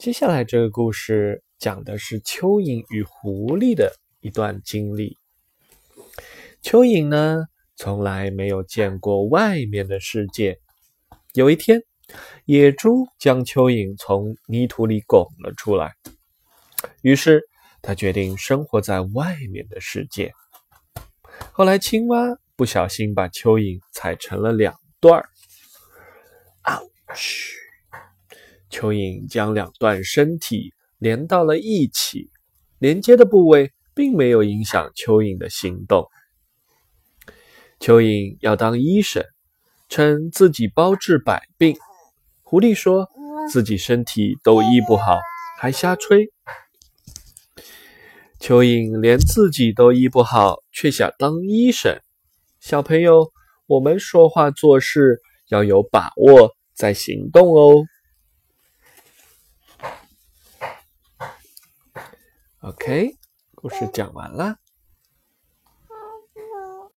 接下来这个故事讲的是蚯蚓与狐狸的一段经历。蚯蚓呢，从来没有见过外面的世界。有一天，野猪将蚯蚓从泥土里拱了出来，于是他决定生活在外面的世界。后来，青蛙不小心把蚯蚓踩成了两段儿，蚯蚓将两段身体连到了一起，连接的部位并没有影响蚯蚓的行动。蚯蚓要当医生，称自己包治百病。狐狸说自己身体都医不好，还瞎吹。蚯蚓连自己都医不好，却想当医生。小朋友，我们说话做事要有把握，再行动哦。OK，故事讲完了。